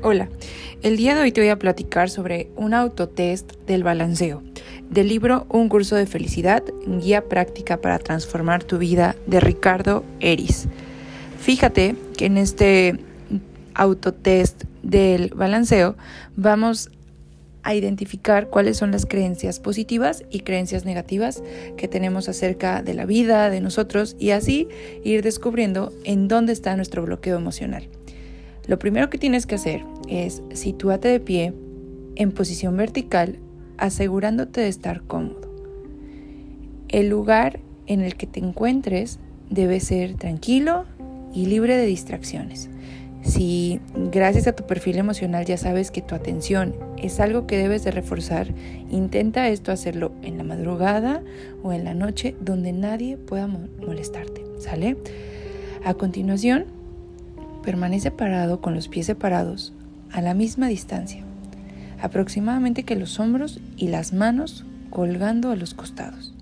Hola, el día de hoy te voy a platicar sobre un autotest del balanceo, del libro Un curso de felicidad, guía práctica para transformar tu vida de Ricardo Eris. Fíjate que en este autotest del balanceo vamos a identificar cuáles son las creencias positivas y creencias negativas que tenemos acerca de la vida, de nosotros y así ir descubriendo en dónde está nuestro bloqueo emocional. Lo primero que tienes que hacer es situarte de pie en posición vertical asegurándote de estar cómodo. El lugar en el que te encuentres debe ser tranquilo y libre de distracciones. Si gracias a tu perfil emocional ya sabes que tu atención es algo que debes de reforzar, intenta esto hacerlo en la madrugada o en la noche donde nadie pueda molestarte, ¿sale? A continuación, Permanece parado con los pies separados a la misma distancia, aproximadamente que los hombros y las manos colgando a los costados.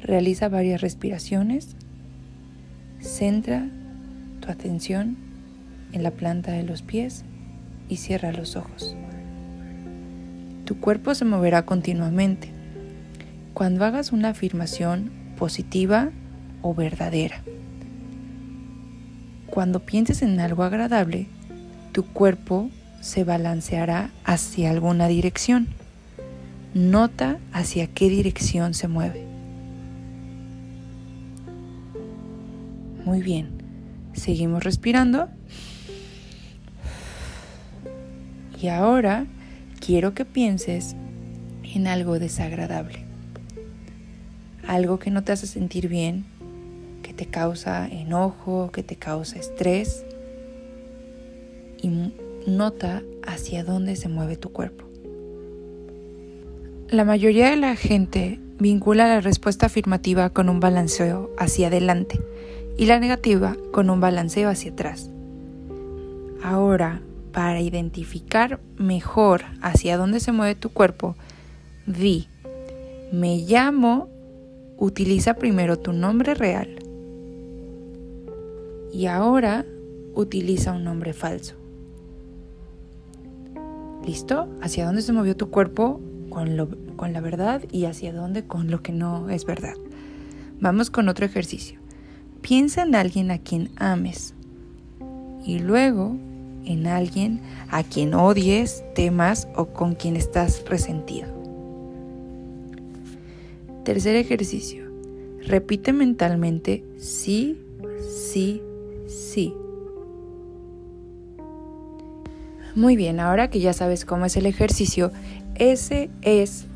Realiza varias respiraciones. Centra tu atención en la planta de los pies y cierra los ojos. Tu cuerpo se moverá continuamente cuando hagas una afirmación positiva o verdadera. Cuando pienses en algo agradable, tu cuerpo se balanceará hacia alguna dirección. Nota hacia qué dirección se mueve. Muy bien. Seguimos respirando. Y ahora quiero que pienses en algo desagradable. Algo que no te hace sentir bien te causa enojo, que te causa estrés y nota hacia dónde se mueve tu cuerpo. La mayoría de la gente vincula la respuesta afirmativa con un balanceo hacia adelante y la negativa con un balanceo hacia atrás. Ahora, para identificar mejor hacia dónde se mueve tu cuerpo, di, me llamo, utiliza primero tu nombre real y ahora utiliza un nombre falso. ¿Listo? ¿Hacia dónde se movió tu cuerpo con, lo, con la verdad y hacia dónde con lo que no es verdad? Vamos con otro ejercicio. Piensa en alguien a quien ames y luego en alguien a quien odies, temas o con quien estás resentido. Tercer ejercicio. Repite mentalmente sí, sí, sí. Muy bien, ahora que ya sabes cómo es el ejercicio, ese es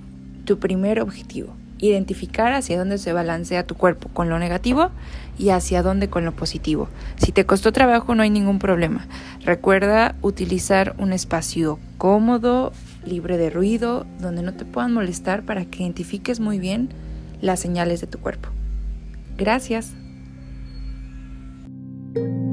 tu primer objetivo. Identificar hacia dónde se balancea tu cuerpo con lo negativo y hacia dónde con lo positivo. Si te costó trabajo no hay ningún problema. Recuerda utilizar un espacio cómodo, libre de ruido, donde no te puedan molestar para que identifiques muy bien las señales de tu cuerpo. Gracias. Thank you